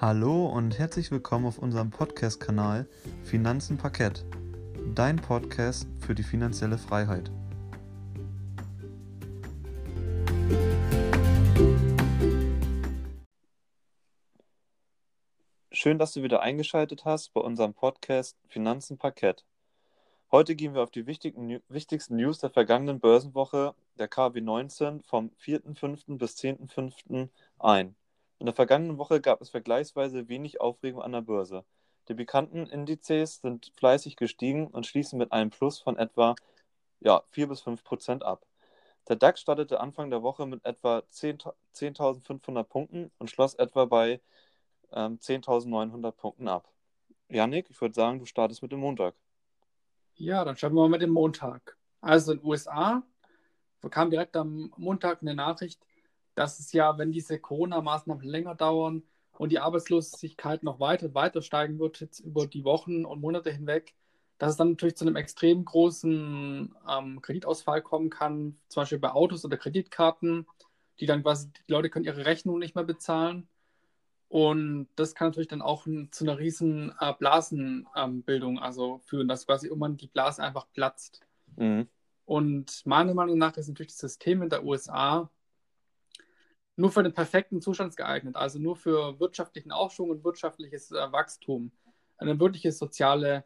Hallo und herzlich willkommen auf unserem Podcast-Kanal Finanzen Parkett, dein Podcast für die finanzielle Freiheit. Schön, dass du wieder eingeschaltet hast bei unserem Podcast Finanzen Parkett. Heute gehen wir auf die wichtigsten News der vergangenen Börsenwoche der KW 19 vom 4.5. bis 10.5. ein. In der vergangenen Woche gab es vergleichsweise wenig Aufregung an der Börse. Die bekannten Indizes sind fleißig gestiegen und schließen mit einem Plus von etwa ja, 4 bis 5 Prozent ab. Der DAX startete Anfang der Woche mit etwa 10.500 Punkten und schloss etwa bei ähm, 10.900 Punkten ab. Janik, ich würde sagen, du startest mit dem Montag. Ja, dann starten wir mal mit dem Montag. Also in den USA kam direkt am Montag eine Nachricht, dass es ja, wenn diese Corona-Maßnahmen länger dauern und die Arbeitslosigkeit noch weiter, weiter steigen wird, jetzt über die Wochen und Monate hinweg, dass es dann natürlich zu einem extrem großen ähm, Kreditausfall kommen kann, zum Beispiel bei Autos oder Kreditkarten, die dann quasi, die Leute können ihre Rechnung nicht mehr bezahlen. Und das kann natürlich dann auch zu einer riesen äh, Blasenbildung ähm, also führen, dass quasi irgendwann die Blase einfach platzt. Mhm. Und meiner Meinung nach ist natürlich das System in der USA nur für den perfekten Zustand geeignet, also nur für wirtschaftlichen Aufschwung und wirtschaftliches äh, Wachstum. Eine wirkliche soziale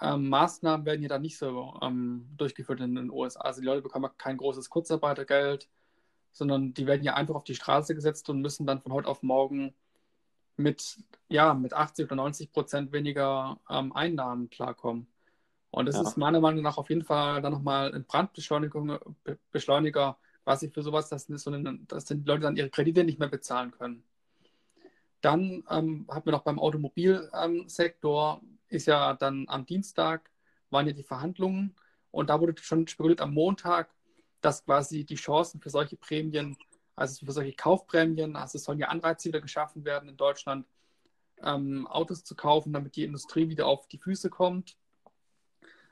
ähm, Maßnahmen werden hier dann nicht so ähm, durchgeführt in den USA. Also die Leute bekommen kein großes Kurzarbeitergeld, sondern die werden hier einfach auf die Straße gesetzt und müssen dann von heute auf morgen mit, ja, mit 80 oder 90 Prozent weniger ähm, Einnahmen klarkommen. Und das ja. ist meiner Meinung nach auf jeden Fall dann nochmal ein Brandbeschleuniger quasi für sowas, dass, so dass die Leute dann ihre Kredite nicht mehr bezahlen können. Dann ähm, hat man noch beim Automobilsektor, ähm, ist ja dann am Dienstag, waren ja die Verhandlungen und da wurde schon spekuliert am Montag, dass quasi die Chancen für solche Prämien, also für solche Kaufprämien, also es sollen ja Anreize wieder geschaffen werden in Deutschland, ähm, Autos zu kaufen, damit die Industrie wieder auf die Füße kommt.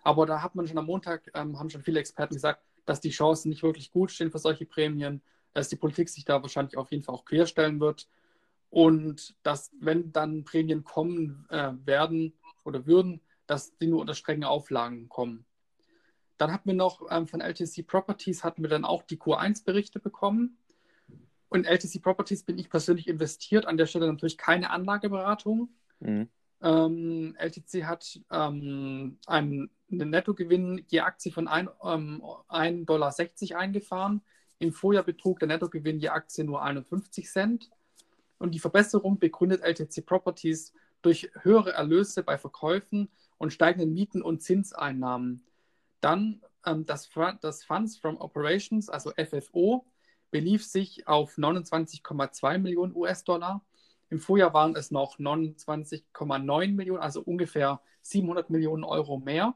Aber da hat man schon am Montag, ähm, haben schon viele Experten gesagt, dass die Chancen nicht wirklich gut stehen für solche Prämien, dass die Politik sich da wahrscheinlich auf jeden Fall auch querstellen wird und dass, wenn dann Prämien kommen äh, werden oder würden, dass die nur unter strengen Auflagen kommen. Dann hatten wir noch ähm, von LTC Properties hatten wir dann auch die Q1-Berichte bekommen. Und LTC Properties bin ich persönlich investiert, an der Stelle natürlich keine Anlageberatung. Mhm. Ähm, LTC hat ähm, einen, einen, Nettogewinn je Aktie von 1,60 ähm, 1 Dollar eingefahren. Im Vorjahr betrug der Nettogewinn je Aktie nur 51 Cent. Und die Verbesserung begründet LTC Properties durch höhere Erlöse bei Verkäufen und steigenden Mieten und Zinseinnahmen. Dann ähm, das, das Funds from Operations, also FFO, belief sich auf 29,2 Millionen US-Dollar im Vorjahr waren es noch 29,9 Millionen, also ungefähr 700 Millionen Euro mehr.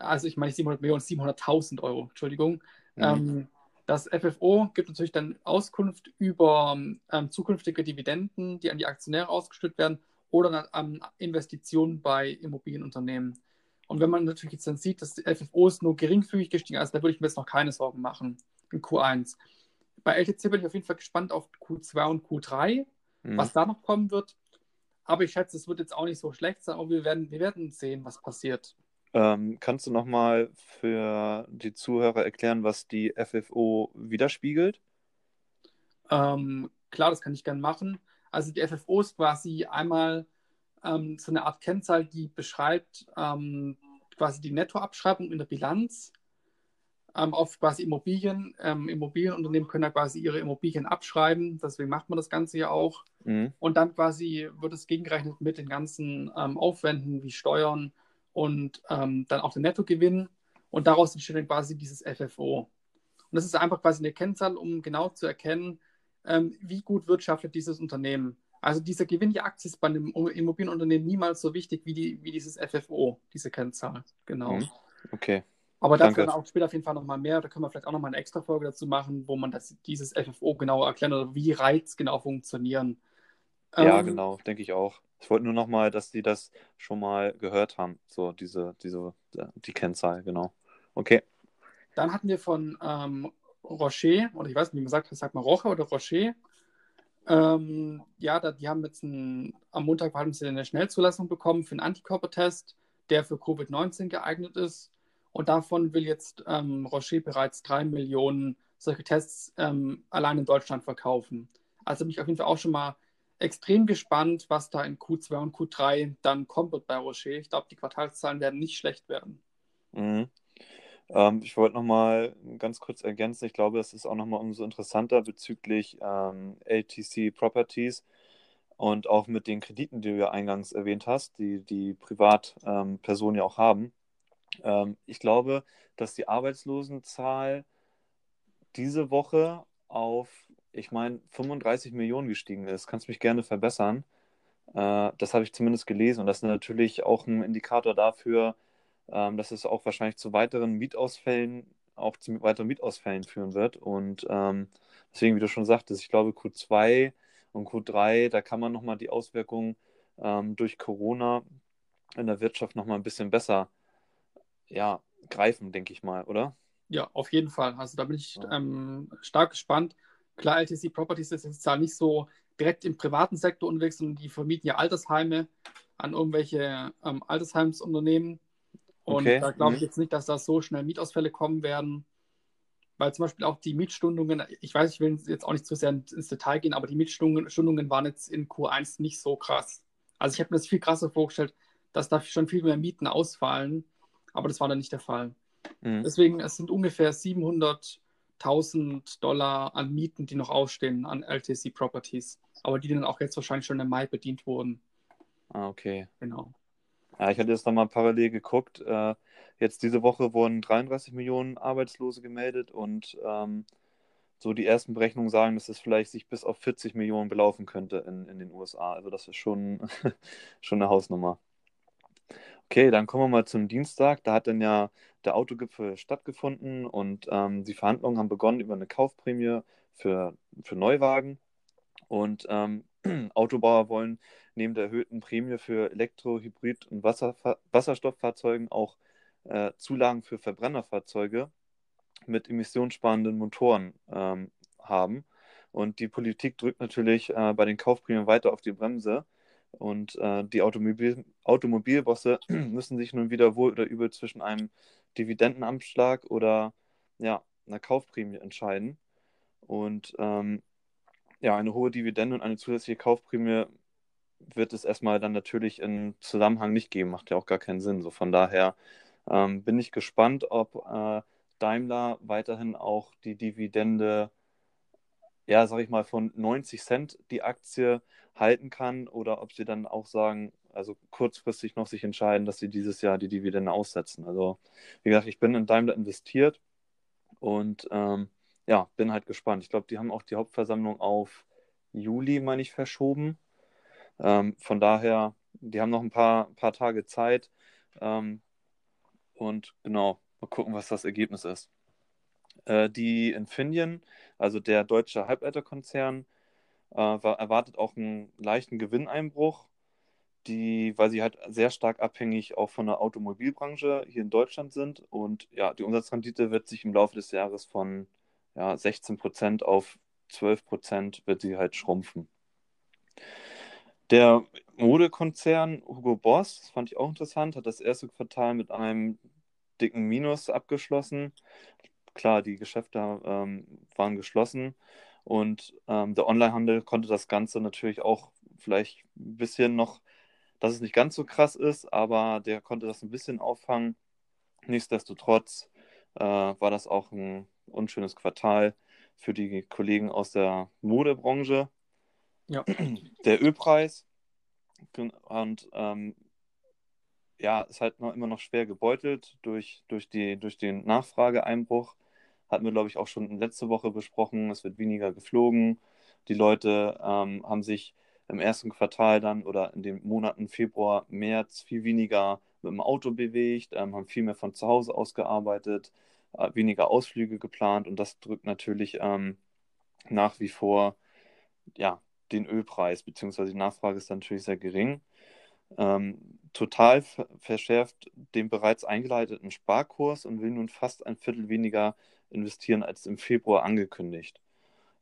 Also ich meine 700 Millionen, 700.000 Euro, Entschuldigung. Mhm. Ähm, das FFO gibt natürlich dann Auskunft über ähm, zukünftige Dividenden, die an die Aktionäre ausgeschüttet werden oder an Investitionen bei Immobilienunternehmen. Und wenn man natürlich jetzt dann sieht, dass die FFO ist nur geringfügig gestiegen, also da würde ich mir jetzt noch keine Sorgen machen in Q1 bei LTC bin ich auf jeden Fall gespannt auf Q2 und Q3, mhm. was da noch kommen wird. Aber ich schätze, es wird jetzt auch nicht so schlecht sein, aber wir werden, wir werden sehen, was passiert. Ähm, kannst du nochmal für die Zuhörer erklären, was die FFO widerspiegelt? Ähm, klar, das kann ich gerne machen. Also die FFO ist quasi einmal ähm, so eine Art Kennzahl, die beschreibt ähm, quasi die Nettoabschreibung in der Bilanz ähm, auf quasi Immobilien. Ähm, Immobilienunternehmen können ja quasi ihre Immobilien abschreiben, deswegen macht man das Ganze ja auch. Mhm. Und dann quasi wird es gegengerechnet mit den ganzen Aufwänden wie Steuern und ähm, dann auch den Nettogewinn. Und daraus entsteht dann quasi dieses FFO. Und das ist einfach quasi eine Kennzahl, um genau zu erkennen, ähm, wie gut wirtschaftet dieses Unternehmen. Also dieser Gewinn je Aktie ist bei einem Immobilienunternehmen niemals so wichtig wie, die, wie dieses FFO, diese Kennzahl. Genau. Mhm. Okay. Aber dazu dann auch später auf jeden Fall nochmal mehr. Da können wir vielleicht auch nochmal eine extra Folge dazu machen, wo man das, dieses FFO genauer erklären oder wie Reiz genau funktionieren. Ja, ähm, genau, denke ich auch. Ich wollte nur nochmal, dass die das schon mal gehört haben, so diese, diese, die Kennzahl, genau. Okay. Dann hatten wir von ähm, Rocher, oder ich weiß nicht, wie man sagt, sagt man Roche oder Rocher, Ähm, ja, da, die haben jetzt ein, am Montag haben sie eine Schnellzulassung bekommen für einen Antikörpertest, der für Covid-19 geeignet ist. Und davon will jetzt ähm, Rocher bereits drei Millionen solche Tests ähm, allein in Deutschland verkaufen. Also bin ich auf jeden Fall auch schon mal extrem gespannt, was da in Q2 und Q3 dann kommt wird bei Rocher. Ich glaube, die Quartalszahlen werden nicht schlecht werden. Mhm. Ähm, ich wollte nochmal ganz kurz ergänzen, ich glaube, es ist auch nochmal umso interessanter bezüglich ähm, LTC Properties und auch mit den Krediten, die du ja eingangs erwähnt hast, die die Privatpersonen ähm, ja auch haben. Ähm, ich glaube, dass die Arbeitslosenzahl diese Woche auf, ich meine, 35 Millionen gestiegen ist. Kannst mich gerne verbessern. Äh, das habe ich zumindest gelesen und das ist natürlich auch ein Indikator dafür, ähm, dass es auch wahrscheinlich zu weiteren Mietausfällen, auch zu weiteren Mietausfällen führen wird. Und ähm, deswegen, wie du schon sagtest, ich glaube Q2 und Q3, da kann man nochmal die Auswirkungen ähm, durch Corona in der Wirtschaft nochmal ein bisschen besser ja, greifen, denke ich mal, oder? Ja, auf jeden Fall. Also da bin ich ähm, stark gespannt. Klar, LTC Properties ist jetzt zwar nicht so direkt im privaten Sektor unterwegs, sondern die vermieten ja Altersheime an irgendwelche ähm, Altersheimsunternehmen. Und okay. da glaube ich mhm. jetzt nicht, dass da so schnell Mietausfälle kommen werden. Weil zum Beispiel auch die Mietstundungen, ich weiß, ich will jetzt auch nicht zu sehr ins Detail gehen, aber die Mietstundungen waren jetzt in Q1 nicht so krass. Also ich habe mir das viel krasser vorgestellt, dass da schon viel mehr Mieten ausfallen, aber das war dann nicht der Fall. Mhm. Deswegen, es sind ungefähr 700.000 Dollar an Mieten, die noch ausstehen an LTC Properties, aber die dann auch jetzt wahrscheinlich schon im Mai bedient wurden. Ah, okay. Genau. Ja, ich hatte jetzt nochmal parallel geguckt. Äh, jetzt diese Woche wurden 33 Millionen Arbeitslose gemeldet und ähm, so die ersten Berechnungen sagen, dass es vielleicht sich bis auf 40 Millionen belaufen könnte in, in den USA. Also das ist schon, schon eine Hausnummer. Okay, dann kommen wir mal zum Dienstag. Da hat dann ja der Autogipfel stattgefunden und ähm, die Verhandlungen haben begonnen über eine Kaufprämie für, für Neuwagen. Und ähm, Autobauer wollen neben der erhöhten Prämie für Elektro-, Hybrid- und Wasserfa Wasserstofffahrzeugen auch äh, Zulagen für Verbrennerfahrzeuge mit emissionssparenden Motoren ähm, haben. Und die Politik drückt natürlich äh, bei den Kaufprämien weiter auf die Bremse. Und äh, die Automobil Automobilbosse müssen sich nun wieder wohl oder übel zwischen einem Dividendenabschlag oder ja, einer Kaufprämie entscheiden. Und ähm, ja, eine hohe Dividende und eine zusätzliche Kaufprämie wird es erstmal dann natürlich im Zusammenhang nicht geben. Macht ja auch gar keinen Sinn. So von daher ähm, bin ich gespannt, ob äh, Daimler weiterhin auch die Dividende, ja, sag ich mal, von 90 Cent die Aktie halten kann oder ob sie dann auch sagen, also kurzfristig noch sich entscheiden, dass sie dieses Jahr die Dividende aussetzen. Also, wie gesagt, ich bin in Daimler investiert und ähm, ja, bin halt gespannt. Ich glaube, die haben auch die Hauptversammlung auf Juli, meine ich, verschoben. Ähm, von daher, die haben noch ein paar, paar Tage Zeit. Ähm, und genau, mal gucken, was das Ergebnis ist. Äh, die Infineon, also der deutsche Halbleiterkonzern, äh, erwartet auch einen leichten Gewinneinbruch, die, weil sie halt sehr stark abhängig auch von der Automobilbranche hier in Deutschland sind. Und ja, die Umsatzrendite wird sich im Laufe des Jahres von ja, 16 Prozent auf 12 Prozent wird sie halt schrumpfen. Der Modekonzern Hugo Boss, das fand ich auch interessant, hat das erste Quartal mit einem dicken Minus abgeschlossen. Klar, die Geschäfte ähm, waren geschlossen und ähm, der Onlinehandel konnte das Ganze natürlich auch vielleicht ein bisschen noch, dass es nicht ganz so krass ist, aber der konnte das ein bisschen auffangen. Nichtsdestotrotz äh, war das auch ein unschönes Quartal für die Kollegen aus der Modebranche. Ja. Der Ölpreis und ähm, ja, ist halt noch, immer noch schwer gebeutelt durch, durch, die, durch den Nachfrageeinbruch. Hatten wir, glaube ich, auch schon letzte Woche besprochen. Es wird weniger geflogen. Die Leute ähm, haben sich im ersten Quartal dann oder in den Monaten Februar, März viel weniger mit dem Auto bewegt, ähm, haben viel mehr von zu Hause aus gearbeitet, äh, weniger Ausflüge geplant und das drückt natürlich ähm, nach wie vor ja, den Ölpreis, beziehungsweise die Nachfrage ist natürlich sehr gering. Ähm, total verschärft den bereits eingeleiteten Sparkurs und will nun fast ein Viertel weniger investieren als im Februar angekündigt.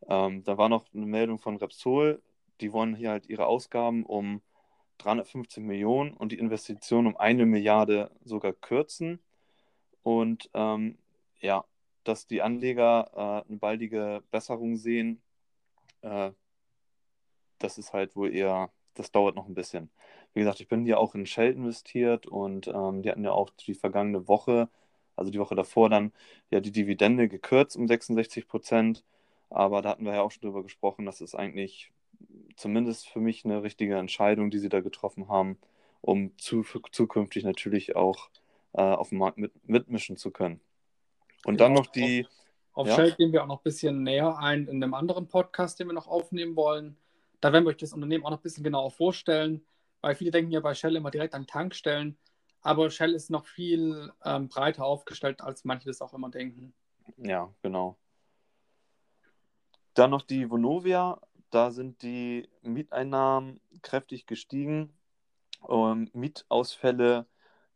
Ähm, da war noch eine Meldung von Repsol, die wollen hier halt ihre Ausgaben um 315 Millionen und die Investition um eine Milliarde sogar kürzen. Und ähm, ja, dass die Anleger äh, eine baldige Besserung sehen, äh, das ist halt wohl eher, das dauert noch ein bisschen. Wie gesagt, ich bin hier auch in Shell investiert und ähm, die hatten ja auch die vergangene Woche, also die Woche davor, dann ja die Dividende gekürzt um 66 Prozent. Aber da hatten wir ja auch schon drüber gesprochen, das ist eigentlich zumindest für mich eine richtige Entscheidung, die sie da getroffen haben, um zu, zukünftig natürlich auch äh, auf dem Markt mit, mitmischen zu können. Und ja, dann noch die. Auf, auf ja? Shell gehen wir auch noch ein bisschen näher ein in einem anderen Podcast, den wir noch aufnehmen wollen. Da werden wir euch das Unternehmen auch noch ein bisschen genauer vorstellen, weil viele denken ja bei Shell immer direkt an Tankstellen. Aber Shell ist noch viel ähm, breiter aufgestellt, als manche das auch immer denken. Ja, genau. Dann noch die Vonovia. Da sind die Mieteinnahmen kräftig gestiegen. Ähm, Mietausfälle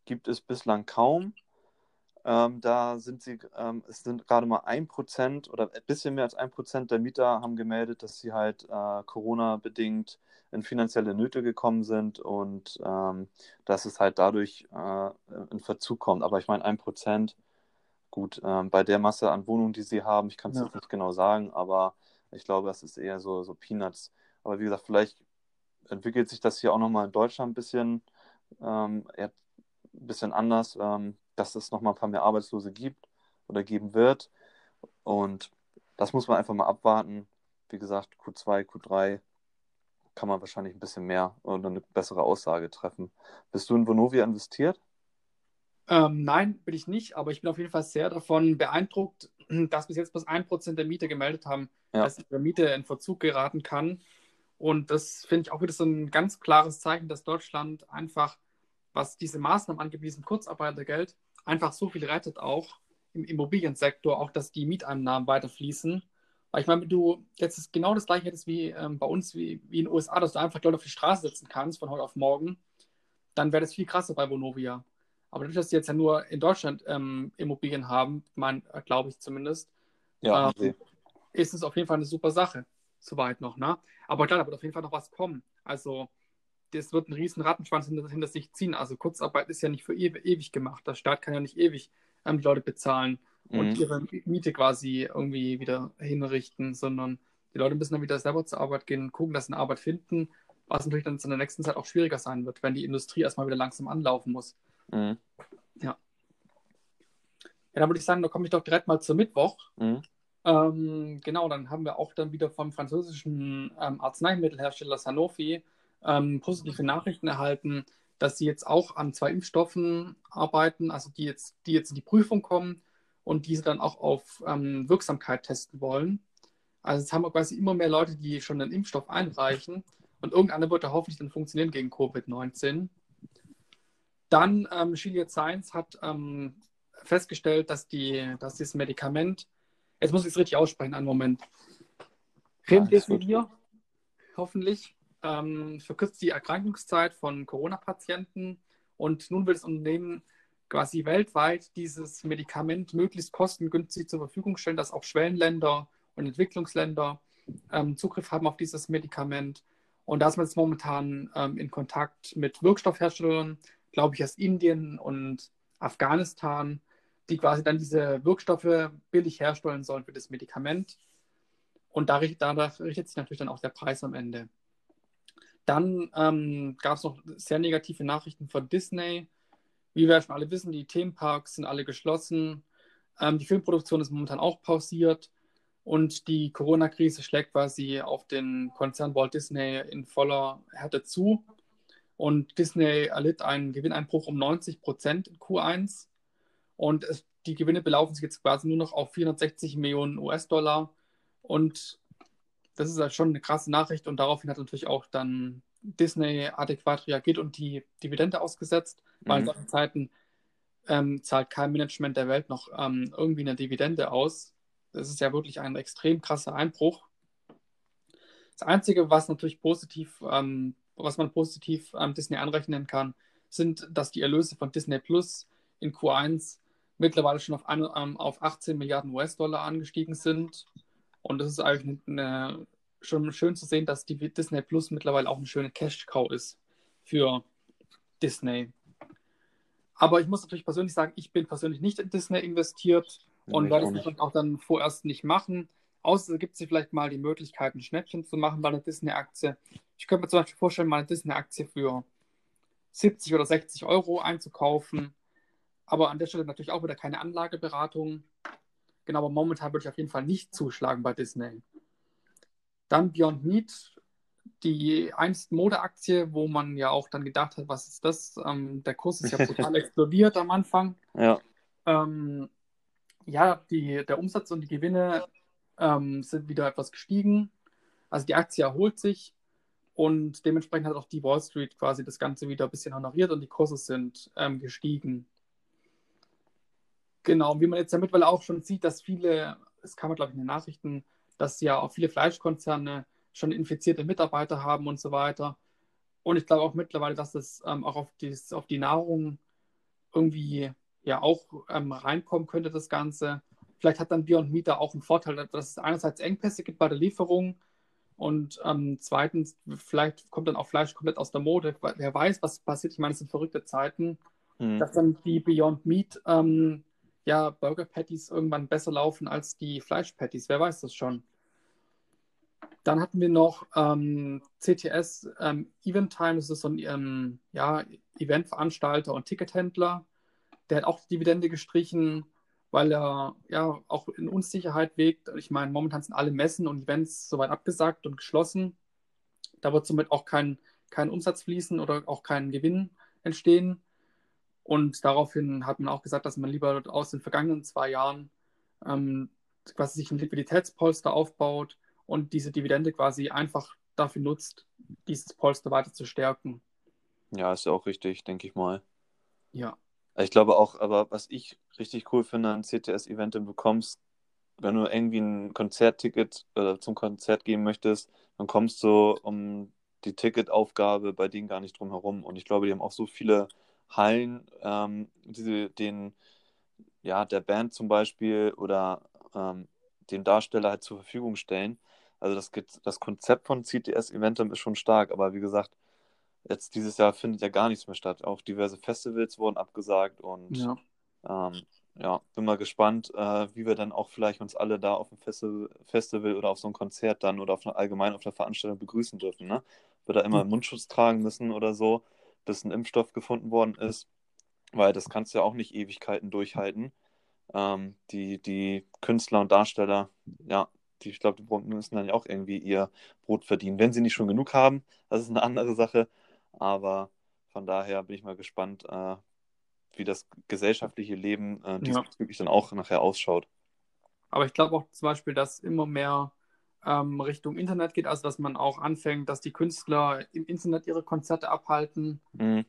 gibt es bislang kaum. Ähm, da sind sie, ähm, es sind gerade mal ein Prozent oder ein bisschen mehr als ein Prozent der Mieter haben gemeldet, dass sie halt äh, Corona-bedingt in finanzielle Nöte gekommen sind und ähm, dass es halt dadurch äh, in Verzug kommt. Aber ich meine, ein Prozent, gut, ähm, bei der Masse an Wohnungen, die sie haben, ich kann es ja. jetzt nicht genau sagen, aber ich glaube, das ist eher so, so Peanuts. Aber wie gesagt, vielleicht entwickelt sich das hier auch nochmal in Deutschland ein bisschen, ähm, ein bisschen anders. Ähm, dass es nochmal ein paar mehr Arbeitslose gibt oder geben wird. Und das muss man einfach mal abwarten. Wie gesagt, Q2, Q3 kann man wahrscheinlich ein bisschen mehr oder eine bessere Aussage treffen. Bist du in Vonovia investiert? Ähm, nein, bin ich nicht, aber ich bin auf jeden Fall sehr davon beeindruckt, dass bis jetzt bloß ein Prozent der Mieter gemeldet haben, ja. dass ihre Miete in Verzug geraten kann. Und das finde ich auch wieder so ein ganz klares Zeichen, dass Deutschland einfach was diese Maßnahmen angeht, diesem Kurzarbeitergeld, einfach so viel rettet auch im Immobiliensektor, auch dass die Mieteinnahmen weiter fließen. Weil ich meine, wenn du jetzt ist genau das gleiche hättest wie ähm, bei uns, wie, wie in den USA, dass du einfach Leute auf die Straße setzen kannst von heute auf morgen, dann wäre das viel krasser bei Bonovia. Aber dadurch, dass sie jetzt ja nur in Deutschland ähm, Immobilien haben, äh, glaube ich zumindest, ja, ähm, ist es auf jeden Fall eine super Sache. Soweit noch, ne? Aber klar, da wird auf jeden Fall noch was kommen. Also das wird einen riesen Rattenschwanz hinter, hinter, sich ziehen. Also Kurzarbeit ist ja nicht für ewig, ewig gemacht. Der Staat kann ja nicht ewig ähm, die Leute bezahlen mhm. und ihre Miete quasi irgendwie wieder hinrichten, sondern die Leute müssen dann wieder selber zur Arbeit gehen und gucken, dass sie eine Arbeit finden, was natürlich dann in der nächsten Zeit auch schwieriger sein wird, wenn die Industrie erstmal wieder langsam anlaufen muss. Mhm. Ja. Ja, dann würde ich sagen, da komme ich doch direkt mal zum Mittwoch. Mhm. Ähm, genau, dann haben wir auch dann wieder vom französischen ähm, Arzneimittelhersteller Sanofi ähm, positive Nachrichten erhalten, dass sie jetzt auch an zwei Impfstoffen arbeiten, also die jetzt, die jetzt in die Prüfung kommen und diese dann auch auf ähm, Wirksamkeit testen wollen. Also jetzt haben wir quasi immer mehr Leute, die schon einen Impfstoff einreichen und irgendeiner wird da hoffentlich dann funktionieren gegen Covid-19. Dann ähm, Gilead Science hat ähm, festgestellt, dass, die, dass dieses Medikament, jetzt muss ich es richtig aussprechen, einen Moment, Remdesivir, hoffentlich, ähm, verkürzt die Erkrankungszeit von Corona-Patienten und nun will das Unternehmen quasi weltweit dieses Medikament möglichst kostengünstig zur Verfügung stellen, dass auch Schwellenländer und Entwicklungsländer ähm, Zugriff haben auf dieses Medikament. Und da ist man jetzt momentan ähm, in Kontakt mit Wirkstoffherstellern, glaube ich, aus Indien und Afghanistan, die quasi dann diese Wirkstoffe billig herstellen sollen für das Medikament. Und da, danach richtet sich natürlich dann auch der Preis am Ende. Dann ähm, gab es noch sehr negative Nachrichten von Disney. Wie wir schon alle wissen, die Themenparks sind alle geschlossen. Ähm, die Filmproduktion ist momentan auch pausiert. Und die Corona-Krise schlägt quasi auf den Konzern Walt Disney in voller Härte zu. Und Disney erlitt einen Gewinneinbruch um 90 Prozent in Q1. Und es, die Gewinne belaufen sich jetzt quasi nur noch auf 460 Millionen US-Dollar. Und das ist halt schon eine krasse Nachricht und daraufhin hat natürlich auch dann Disney adäquat reagiert und die Dividende ausgesetzt, weil mhm. in solchen Zeiten ähm, zahlt kein Management der Welt noch ähm, irgendwie eine Dividende aus. Das ist ja wirklich ein extrem krasser Einbruch. Das Einzige, was natürlich positiv, ähm, was man positiv Disney anrechnen kann, sind, dass die Erlöse von Disney Plus in Q1 mittlerweile schon auf, eine, ähm, auf 18 Milliarden US-Dollar angestiegen sind. Und das ist eigentlich eine schon schön zu sehen, dass die Disney Plus mittlerweile auch eine schöne Cash-Cow ist für Disney. Aber ich muss natürlich persönlich sagen, ich bin persönlich nicht in Disney investiert Nee, und werde es auch dann vorerst nicht machen. Außer gibt es vielleicht mal die Möglichkeit, ein Schnäppchen zu machen bei einer Disney-Aktie. Ich könnte mir zum Beispiel vorstellen, mal eine Disney-Aktie für 70 oder 60 Euro einzukaufen. Aber an der Stelle natürlich auch wieder keine Anlageberatung. Genau, aber momentan würde ich auf jeden Fall nicht zuschlagen bei Disney. Dann Beyond Meat, die einst Modeaktie, wo man ja auch dann gedacht hat, was ist das? Ähm, der Kurs ist ja total explodiert am Anfang. Ja, Ähm, ja, die, der Umsatz und die Gewinne ähm, sind wieder etwas gestiegen. Also die Aktie erholt sich und dementsprechend hat auch die Wall Street quasi das Ganze wieder ein bisschen honoriert und die Kurse sind ähm, gestiegen. Genau, wie man jetzt ja mittlerweile auch schon sieht, dass viele, es kam glaube ich in den Nachrichten, dass ja auch viele Fleischkonzerne schon infizierte Mitarbeiter haben und so weiter. Und ich glaube auch mittlerweile, dass es ähm, auch auf, dies, auf die Nahrung irgendwie ja auch ähm, reinkommen könnte, das Ganze. Vielleicht hat dann Beyond Meat da auch einen Vorteil, dass es einerseits Engpässe gibt bei der Lieferung und ähm, zweitens, vielleicht kommt dann auch Fleisch komplett aus der Mode. Wer weiß, was passiert. Ich meine, es sind verrückte Zeiten, hm. dass dann die Beyond Meat ähm, ja, Burger Patties irgendwann besser laufen als die Fleisch Patties. Wer weiß das schon. Dann hatten wir noch ähm, CTS ähm, Event Time, das ist so ein ähm, ja, Eventveranstalter und Tickethändler. Der hat auch die Dividende gestrichen, weil er ja auch in Unsicherheit wägt. Ich meine, momentan sind alle Messen und Events soweit abgesagt und geschlossen. Da wird somit auch kein, kein Umsatz fließen oder auch kein Gewinn entstehen. Und daraufhin hat man auch gesagt, dass man lieber aus den vergangenen zwei Jahren ähm, quasi sich ein Liquiditätspolster aufbaut und diese Dividende quasi einfach dafür nutzt, dieses Polster weiter zu stärken. ja, ist ja auch richtig, denke ich mal. Ja. Ich glaube auch, aber was ich richtig cool finde an CTS-Event, du bekommst, wenn du irgendwie ein Konzertticket äh, zum Konzert gehen möchtest, dann kommst du um die Ticketaufgabe bei denen gar nicht drum herum. Und ich glaube, die haben auch so viele Hallen, ähm, die den, ja, der Band zum Beispiel oder ähm, dem Darsteller halt zur Verfügung stellen. Also das, das Konzept von CTS-Eventum ist schon stark, aber wie gesagt, jetzt dieses Jahr findet ja gar nichts mehr statt. Auch diverse Festivals wurden abgesagt und ja. ähm, ja, bin mal gespannt, äh, wie wir dann auch vielleicht uns alle da auf dem Festi Festival oder auf so einem Konzert dann oder auf eine, allgemein auf der Veranstaltung begrüßen dürfen. Ne? Wir da immer einen Mundschutz tragen müssen oder so, bis ein Impfstoff gefunden worden ist, weil das kannst du ja auch nicht Ewigkeiten durchhalten. Ähm, die, die Künstler und Darsteller, ja, die, ich glaube, die müssen dann ja auch irgendwie ihr Brot verdienen. Wenn sie nicht schon genug haben, das ist eine andere Sache. Aber von daher bin ich mal gespannt, äh, wie das gesellschaftliche Leben äh, diesbezüglich ja. dann auch nachher ausschaut. Aber ich glaube auch zum Beispiel, dass immer mehr ähm, Richtung Internet geht, also dass man auch anfängt, dass die Künstler im Internet ihre Konzerte abhalten mhm.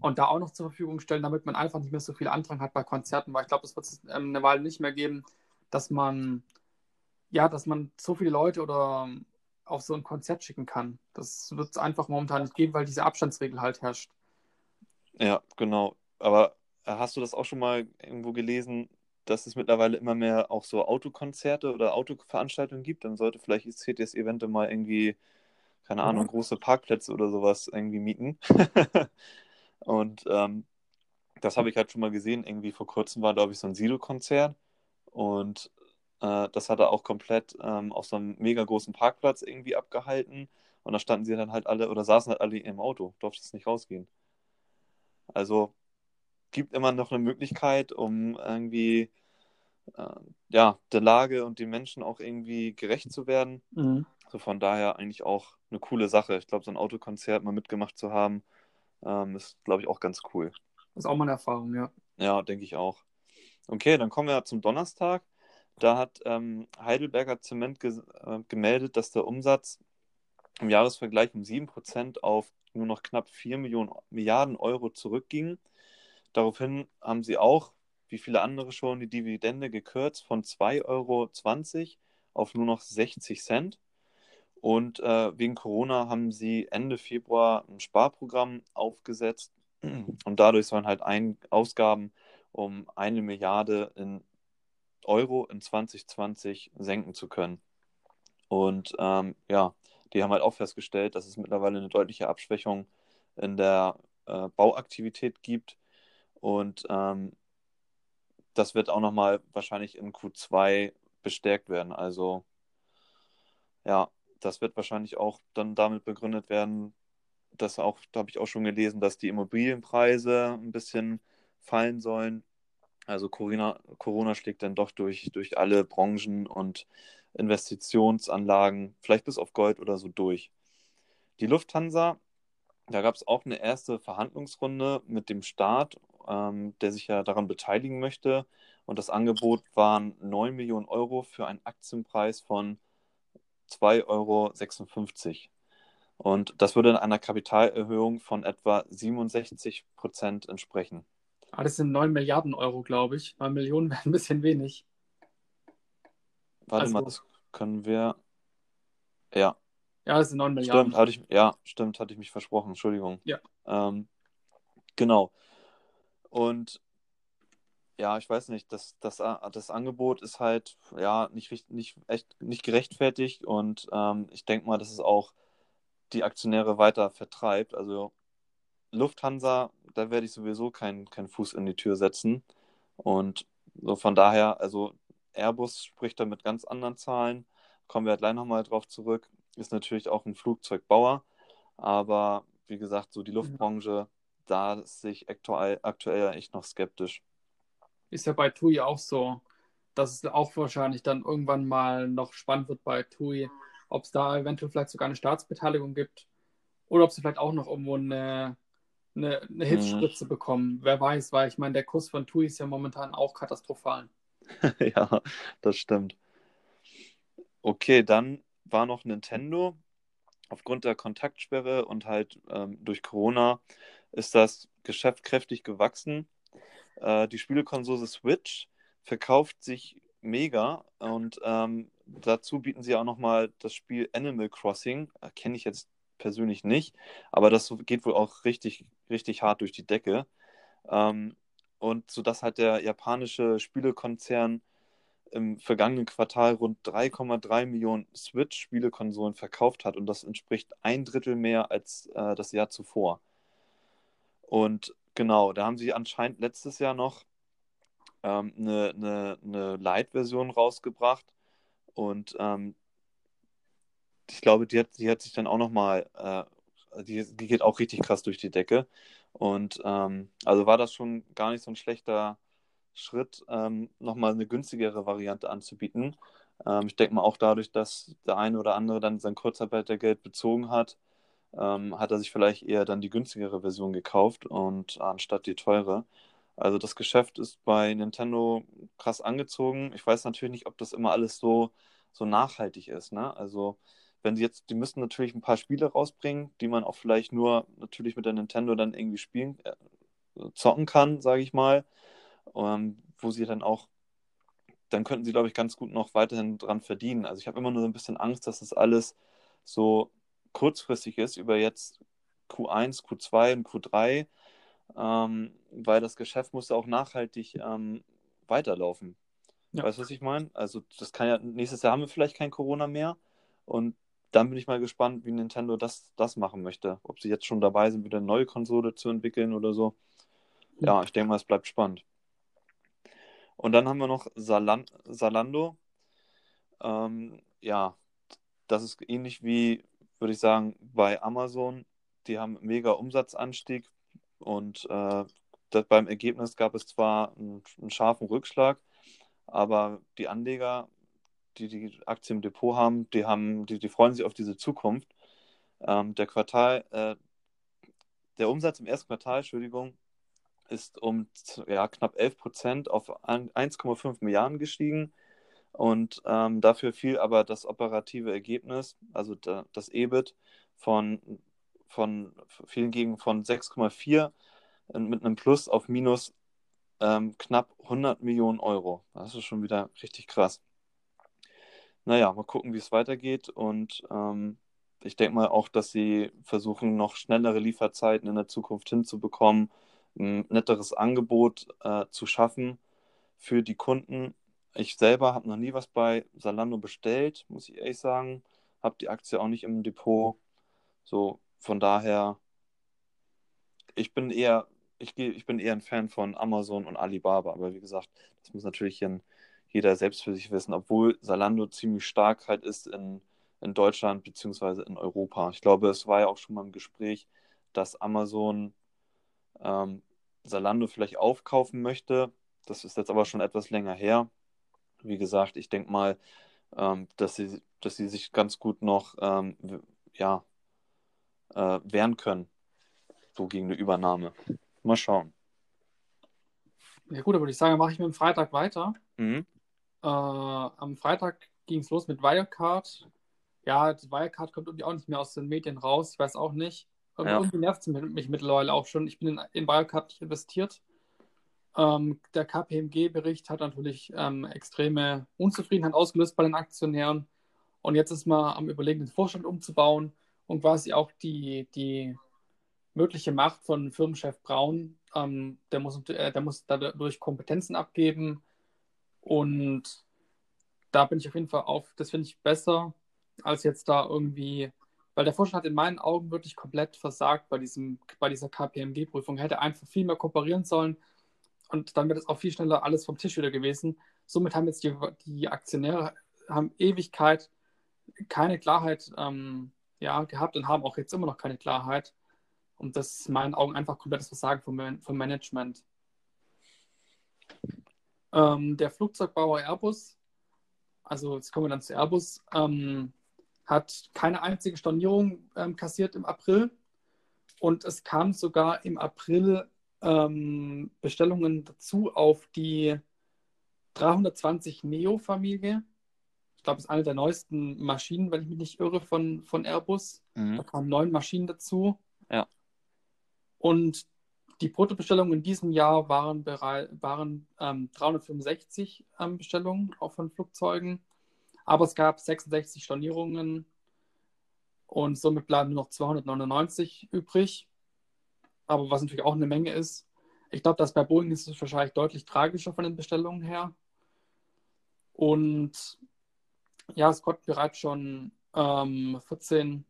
und da auch noch zur Verfügung stellen, damit man einfach nicht mehr so viel Andrang hat bei Konzerten, weil ich glaube, es wird es ähm, eine Weile nicht mehr geben, dass man ja, dass man so viele Leute oder auf so ein Konzert schicken kann. Das wird es einfach momentan nicht geben, weil diese Abstandsregel halt herrscht. Ja, genau. Aber hast du das auch schon mal irgendwo gelesen, dass es mittlerweile immer mehr auch so Autokonzerte oder Autoveranstaltungen gibt? Dann sollte vielleicht das CTS-Event mal irgendwie, keine Ahnung, große Parkplätze oder sowas irgendwie mieten. Und ähm, das habe ich halt schon mal gesehen. Irgendwie vor kurzem war, glaube ich, so ein Sido-Konzert. Und äh, das hat er auch komplett ähm, auf so einem mega großen Parkplatz irgendwie abgehalten. Und da standen sie dann halt alle oder saßen halt alle im Auto, durfte es nicht rausgehen. Also gibt immer noch eine Möglichkeit, um irgendwie äh, ja, der Lage und den Menschen auch irgendwie gerecht zu werden. Mhm. Also von daher eigentlich auch eine coole Sache. Ich glaube, so ein Autokonzert mal mitgemacht zu haben, ähm, ist, glaube ich, auch ganz cool. Das ist auch mal eine Erfahrung, ja. Ja, denke ich auch. Okay, dann kommen wir zum Donnerstag. Da hat ähm, Heidelberger Zement ge äh, gemeldet, dass der Umsatz im Jahresvergleich um 7% auf nur noch knapp 4 Millionen, Milliarden Euro zurückging. Daraufhin haben sie auch, wie viele andere schon, die Dividende gekürzt von 2,20 Euro auf nur noch 60 Cent. Und äh, wegen Corona haben sie Ende Februar ein Sparprogramm aufgesetzt und dadurch sollen halt ein Ausgaben um eine Milliarde in Euro in 2020 senken zu können. Und ähm, ja, die haben halt auch festgestellt, dass es mittlerweile eine deutliche Abschwächung in der äh, Bauaktivität gibt. Und ähm, das wird auch nochmal wahrscheinlich in Q2 bestärkt werden. Also ja, das wird wahrscheinlich auch dann damit begründet werden, dass auch, da habe ich auch schon gelesen, dass die Immobilienpreise ein bisschen fallen sollen. Also Corona, Corona schlägt dann doch durch, durch alle Branchen und Investitionsanlagen, vielleicht bis auf Gold oder so durch. Die Lufthansa, da gab es auch eine erste Verhandlungsrunde mit dem Staat, ähm, der sich ja daran beteiligen möchte. Und das Angebot waren 9 Millionen Euro für einen Aktienpreis von 2,56 Euro. Und das würde einer Kapitalerhöhung von etwa 67 Prozent entsprechen. Ah, das sind 9 Milliarden Euro, glaube ich. 9 Millionen wären ein bisschen wenig. Warte also, mal, das können wir. Ja. Ja, das sind 9 Milliarden. Stimmt, hatte ich, ja, stimmt, hatte ich mich versprochen. Entschuldigung. Ja. Ähm, genau. Und ja, ich weiß nicht, das, das, das Angebot ist halt ja nicht, nicht, echt, nicht gerechtfertigt und ähm, ich denke mal, dass es auch die Aktionäre weiter vertreibt. Also Lufthansa, da werde ich sowieso keinen kein Fuß in die Tür setzen. Und so von daher, also Airbus spricht da mit ganz anderen Zahlen. Kommen wir gleich nochmal drauf zurück. Ist natürlich auch ein Flugzeugbauer. Aber wie gesagt, so die Luftbranche, da sehe ich aktuell, aktuell echt noch skeptisch. Ist ja bei TUI auch so, dass es auch wahrscheinlich dann irgendwann mal noch spannend wird bei TUI, ob es da eventuell vielleicht sogar eine Staatsbeteiligung gibt oder ob sie vielleicht auch noch irgendwo eine, eine, eine Hilfsspritze mhm. bekommen. Wer weiß, weil ich meine, der Kurs von TUI ist ja momentan auch katastrophal. ja, das stimmt. Okay, dann war noch Nintendo. Aufgrund der Kontaktsperre und halt ähm, durch Corona ist das Geschäft kräftig gewachsen. Äh, die Spielekonsole Switch verkauft sich mega und ähm, dazu bieten sie auch nochmal das Spiel Animal Crossing. Äh, Kenne ich jetzt persönlich nicht, aber das geht wohl auch richtig, richtig hart durch die Decke. Ähm, und sodass halt der japanische Spielekonzern im vergangenen Quartal rund 3,3 Millionen Switch-Spielekonsolen verkauft hat und das entspricht ein Drittel mehr als äh, das Jahr zuvor. Und genau, da haben sie anscheinend letztes Jahr noch ähm, eine, eine, eine Light-Version rausgebracht und ähm, ich glaube, die hat, die hat sich dann auch nochmal, äh, die, die geht auch richtig krass durch die Decke. Und ähm, also war das schon gar nicht so ein schlechter Schritt, ähm, nochmal eine günstigere Variante anzubieten. Ähm, ich denke mal auch dadurch, dass der eine oder andere dann sein Kurzarbeitergeld bezogen hat, ähm, hat er sich vielleicht eher dann die günstigere Version gekauft und anstatt die teure. Also das Geschäft ist bei Nintendo krass angezogen. Ich weiß natürlich nicht, ob das immer alles so, so nachhaltig ist. Ne? Also wenn sie jetzt, die müssen natürlich ein paar Spiele rausbringen, die man auch vielleicht nur natürlich mit der Nintendo dann irgendwie spielen, äh, zocken kann, sage ich mal, ähm, wo sie dann auch, dann könnten sie, glaube ich, ganz gut noch weiterhin dran verdienen. Also ich habe immer nur so ein bisschen Angst, dass das alles so kurzfristig ist über jetzt Q1, Q2 und Q3, ähm, weil das Geschäft muss ja auch nachhaltig ähm, weiterlaufen. Ja. Weißt du, was ich meine? Also das kann ja, nächstes Jahr haben wir vielleicht kein Corona mehr und dann bin ich mal gespannt, wie Nintendo das, das machen möchte. Ob sie jetzt schon dabei sind, wieder eine neue Konsole zu entwickeln oder so. Ja, ich denke mal, es bleibt spannend. Und dann haben wir noch Salan Salando. Ähm, ja, das ist ähnlich wie, würde ich sagen, bei Amazon. Die haben mega Umsatzanstieg und äh, das, beim Ergebnis gab es zwar einen, einen scharfen Rückschlag, aber die Anleger die die Aktie im Depot haben, die haben, die, die freuen sich auf diese Zukunft. Ähm, der Quartal, äh, der Umsatz im ersten Quartal, Entschuldigung, ist um ja, knapp 11 Prozent auf 1,5 Milliarden gestiegen. Und ähm, dafür fiel aber das operative Ergebnis, also da, das EBIT, von, von vielen Gegenden von 6,4 mit einem Plus auf minus ähm, knapp 100 Millionen Euro. Das ist schon wieder richtig krass naja, mal gucken, wie es weitergeht. Und ähm, ich denke mal auch, dass sie versuchen, noch schnellere Lieferzeiten in der Zukunft hinzubekommen, ein netteres Angebot äh, zu schaffen für die Kunden ich selber habe noch nie was bei Salando bestellt, muss ich ehrlich sagen. Habe die Aktie auch nicht im Depot. So, von daher, ich bin eher, ich, ich bin eher ein Fan von Amazon und Alibaba. Aber wie gesagt, das muss natürlich jeder selbst für sich wissen, obwohl Salando ziemlich stark halt ist in, in Deutschland bzw. in Europa. Ich glaube, es war ja auch schon mal im Gespräch, dass Amazon ähm, Salando vielleicht aufkaufen möchte. Das ist jetzt aber schon etwas länger her. Wie gesagt, ich denke mal, ähm, dass, sie, dass sie sich ganz gut noch ähm, ja, äh, wehren können, so gegen eine Übernahme. Mal schauen. Ja gut, da würde ich sagen, mache ich mit dem Freitag weiter. Mhm. Äh, am Freitag ging es los mit Wirecard. Ja, das Wirecard kommt irgendwie auch nicht mehr aus den Medien raus. Ich weiß auch nicht. Ja. Irgendwie nervt es mich mittlerweile auch schon. Ich bin in, in Wirecard nicht investiert. Ähm, der KPMG-Bericht hat natürlich ähm, extreme Unzufriedenheit ausgelöst bei den Aktionären. Und jetzt ist man am Überlegen, den Vorstand umzubauen und quasi auch die, die mögliche Macht von Firmenchef Braun, ähm, der, muss, äh, der muss dadurch Kompetenzen abgeben. Und da bin ich auf jeden Fall auf, das finde ich besser, als jetzt da irgendwie, weil der Vorstand hat in meinen Augen wirklich komplett versagt bei, diesem, bei dieser KPMG-Prüfung. Hätte einfach viel mehr kooperieren sollen und dann wäre das auch viel schneller alles vom Tisch wieder gewesen. Somit haben jetzt die, die Aktionäre haben Ewigkeit keine Klarheit ähm, ja, gehabt und haben auch jetzt immer noch keine Klarheit. Und das ist in meinen Augen einfach komplettes Versagen vom, vom Management. Ähm, der Flugzeugbauer Airbus, also jetzt kommen wir dann zu Airbus, ähm, hat keine einzige Stornierung ähm, kassiert im April. Und es kam sogar im April ähm, Bestellungen dazu auf die 320 Neo-Familie. Ich glaube, das ist eine der neuesten Maschinen, wenn ich mich nicht irre, von, von Airbus. Mhm. Da kamen neun Maschinen dazu. Ja. Und die Bruttobestellungen in diesem Jahr waren, waren ähm, 365 ähm, Bestellungen auch von Flugzeugen. Aber es gab 66 Stornierungen und somit bleiben nur noch 299 übrig aber was natürlich auch eine Menge ist. Ich glaube, dass bei Boeing ist es wahrscheinlich deutlich tragischer von den Bestellungen her. Und ja, es konnten bereits schon ähm, 14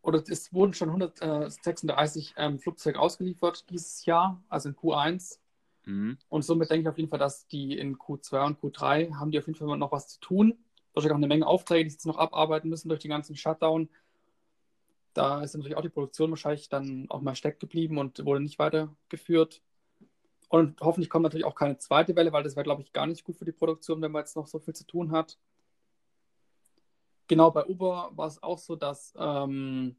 oder es wurden schon 136 ähm, Flugzeuge ausgeliefert dieses Jahr, also in Q1. Mhm. Und somit denke ich auf jeden Fall, dass die in Q2 und Q3 haben die auf jeden Fall noch was zu tun. Wahrscheinlich auch eine Menge Aufträge, die sie jetzt noch abarbeiten müssen durch den ganzen Shutdown. Da ist natürlich auch die Produktion wahrscheinlich dann auch mal stecken geblieben und wurde nicht weitergeführt. Und hoffentlich kommt natürlich auch keine zweite Welle, weil das wäre, glaube ich, gar nicht gut für die Produktion, wenn man jetzt noch so viel zu tun hat. Genau, bei Uber war es auch so, dass ähm,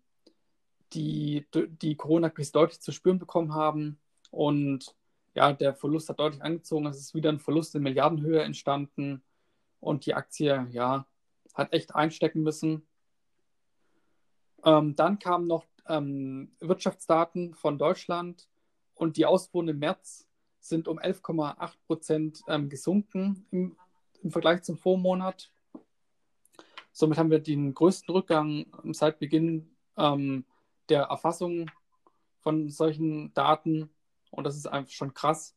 die, die Corona-Krise deutlich zu spüren bekommen haben und ja, der Verlust hat deutlich angezogen. Es ist wieder ein Verlust in Milliardenhöhe entstanden und die Aktie, ja, hat echt einstecken müssen. Ähm, dann kamen noch ähm, Wirtschaftsdaten von Deutschland und die Ausfuhren im März sind um 11,8 Prozent ähm, gesunken im, im, Vergleich zum Vormonat. Somit haben wir den größten Rückgang seit Beginn ähm, der Erfassung von solchen Daten und das ist einfach schon krass.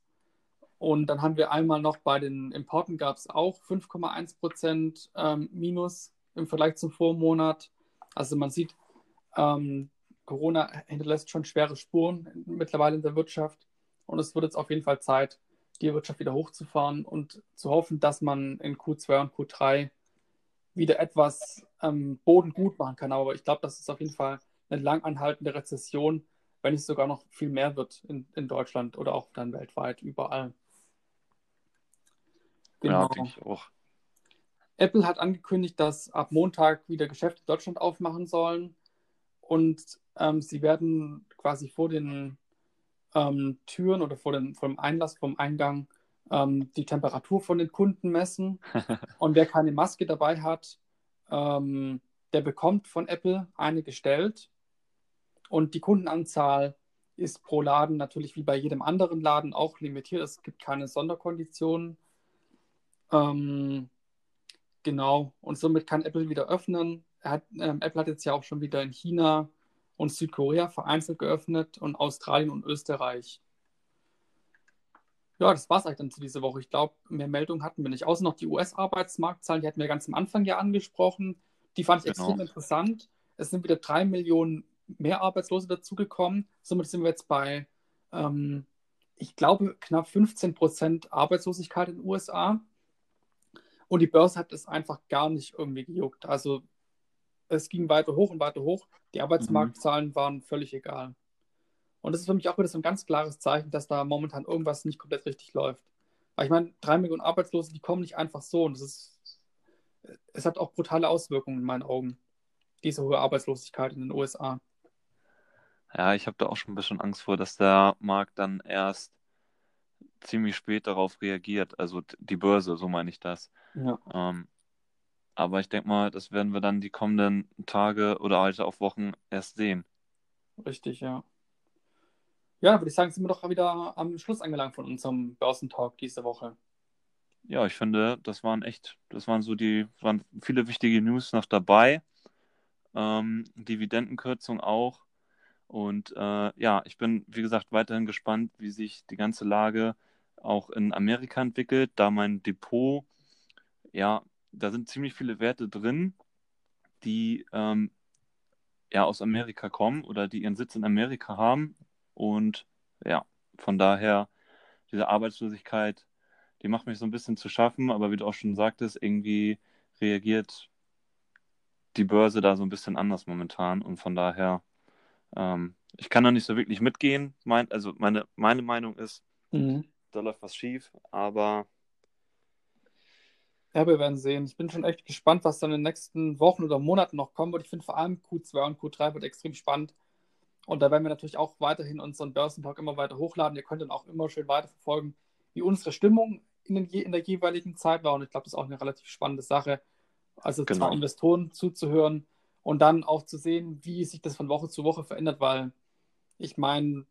Und dann haben wir einmal noch bei den Importen gab es auch 5,1 Prozent ähm, Minus im Vergleich zum Vormonat. Also man sieht, ähm, Corona hinterlässt schon schwere Spuren mittlerweile in der Wirtschaft und es wird jetzt auf jeden Fall Zeit, die Wirtschaft wieder hochzufahren und zu hoffen, dass man in Q2 und Q3 wieder etwas ähm, Boden gut machen kann. Aber ich glaube, das ist auf jeden Fall eine lang anhaltende Rezession, wenn es sogar noch viel mehr wird in, in Deutschland oder auch dann weltweit, überall. Genau. Ja, denke ich auch. Apple hat angekündigt, dass ab Montag wieder Geschäfte in Deutschland aufmachen sollen. Und ähm, sie werden quasi vor den ähm, Türen oder vor, den, vor dem Einlass, vom Eingang ähm, die Temperatur von den Kunden messen. Und wer keine Maske dabei hat, ähm, der bekommt von Apple eine gestellt. Und die Kundenanzahl ist pro Laden natürlich wie bei jedem anderen Laden auch limitiert. Es gibt keine Sonderkonditionen. Ähm, genau. Und somit kann Apple wieder öffnen hat, ähm, Apple hat jetzt ja auch schon wieder in China und Südkorea vereinzelt geöffnet und Australien und Österreich. Ja, das war es eigentlich dann zu dieser Woche. Ich glaube, mehr Meldungen hatten wir nicht. Außer noch die US-Arbeitsmarktzahlen, die hatten wir ganz am Anfang ja angesprochen. Die fand ich genau. extrem interessant. Es sind wieder drei Millionen mehr Arbeitslose dazugekommen. Somit sind wir jetzt bei, ähm, ich glaube, knapp 15 Prozent Arbeitslosigkeit in den USA. Und die Börse hat es einfach gar nicht irgendwie gejuckt. Also es ging weiter hoch und weiter hoch. Die Arbeitsmarktzahlen mhm. waren völlig egal. Und das ist für mich auch wieder so ein ganz klares Zeichen, dass da momentan irgendwas nicht komplett richtig läuft. Weil ich meine, drei Millionen Arbeitslose, die kommen nicht einfach so. Und das ist, es hat auch brutale Auswirkungen in meinen Augen, diese hohe Arbeitslosigkeit in den USA. Ja, ich habe da auch schon ein bisschen Angst vor, dass der Markt dann erst ziemlich spät darauf reagiert. Also die Börse, so meine ich das. Ja. Ähm, aber ich denke mal, das werden wir dann die kommenden Tage oder halt auch Wochen erst sehen. Richtig, ja. Ja, würde ich sagen, sind wir doch wieder am Schluss angelangt von unserem Börsentalk diese Woche. Ja, ich finde, das waren echt, das waren so die, waren viele wichtige News noch dabei. Ähm, Dividendenkürzung auch. Und äh, ja, ich bin, wie gesagt, weiterhin gespannt, wie sich die ganze Lage auch in Amerika entwickelt, da mein Depot, ja, da sind ziemlich viele Werte drin, die ähm, ja aus Amerika kommen oder die ihren Sitz in Amerika haben. Und ja, von daher, diese Arbeitslosigkeit, die macht mich so ein bisschen zu schaffen, aber wie du auch schon sagtest, irgendwie reagiert die Börse da so ein bisschen anders momentan und von daher, ähm, ich kann da nicht so wirklich mitgehen. Mein, also meine, meine Meinung ist, mhm. da läuft was schief, aber ja, wir werden sehen. Ich bin schon echt gespannt, was dann in den nächsten Wochen oder Monaten noch kommen wird. Ich finde vor allem Q2 und Q3 wird extrem spannend. Und da werden wir natürlich auch weiterhin unseren Börsentalk immer weiter hochladen. Ihr könnt dann auch immer schön weiterverfolgen, wie unsere Stimmung in, den, in der jeweiligen Zeit war. Und ich glaube, das ist auch eine relativ spannende Sache. Also genau. zwei Investoren zuzuhören und dann auch zu sehen, wie sich das von Woche zu Woche verändert, weil ich meine,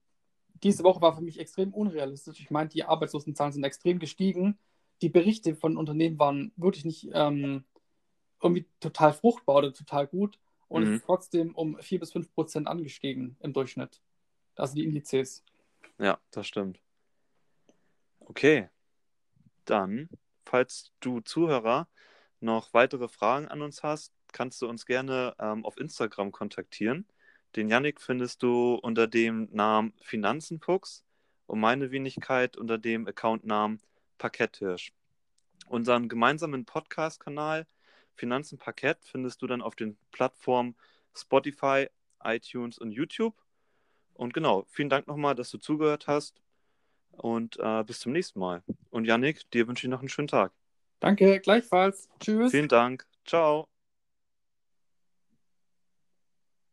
diese Woche war für mich extrem unrealistisch. Ich meine, die Arbeitslosenzahlen sind extrem gestiegen die Berichte von Unternehmen waren wirklich nicht ähm, irgendwie total fruchtbar oder total gut und mhm. es ist trotzdem um 4 bis 5 Prozent angestiegen im Durchschnitt. Also die Indizes. Ja, das stimmt. Okay, dann, falls du Zuhörer noch weitere Fragen an uns hast, kannst du uns gerne ähm, auf Instagram kontaktieren. Den Yannick findest du unter dem Namen Finanzenfuchs und meine Wenigkeit unter dem Accountnamen Parketthirsch. Unseren gemeinsamen Podcast-Kanal Finanzen Parkett findest du dann auf den Plattformen Spotify, iTunes und YouTube. Und genau, vielen Dank nochmal, dass du zugehört hast. Und äh, bis zum nächsten Mal. Und Yannick, dir wünsche ich noch einen schönen Tag. Danke, gleichfalls. Tschüss. Vielen Dank. Ciao.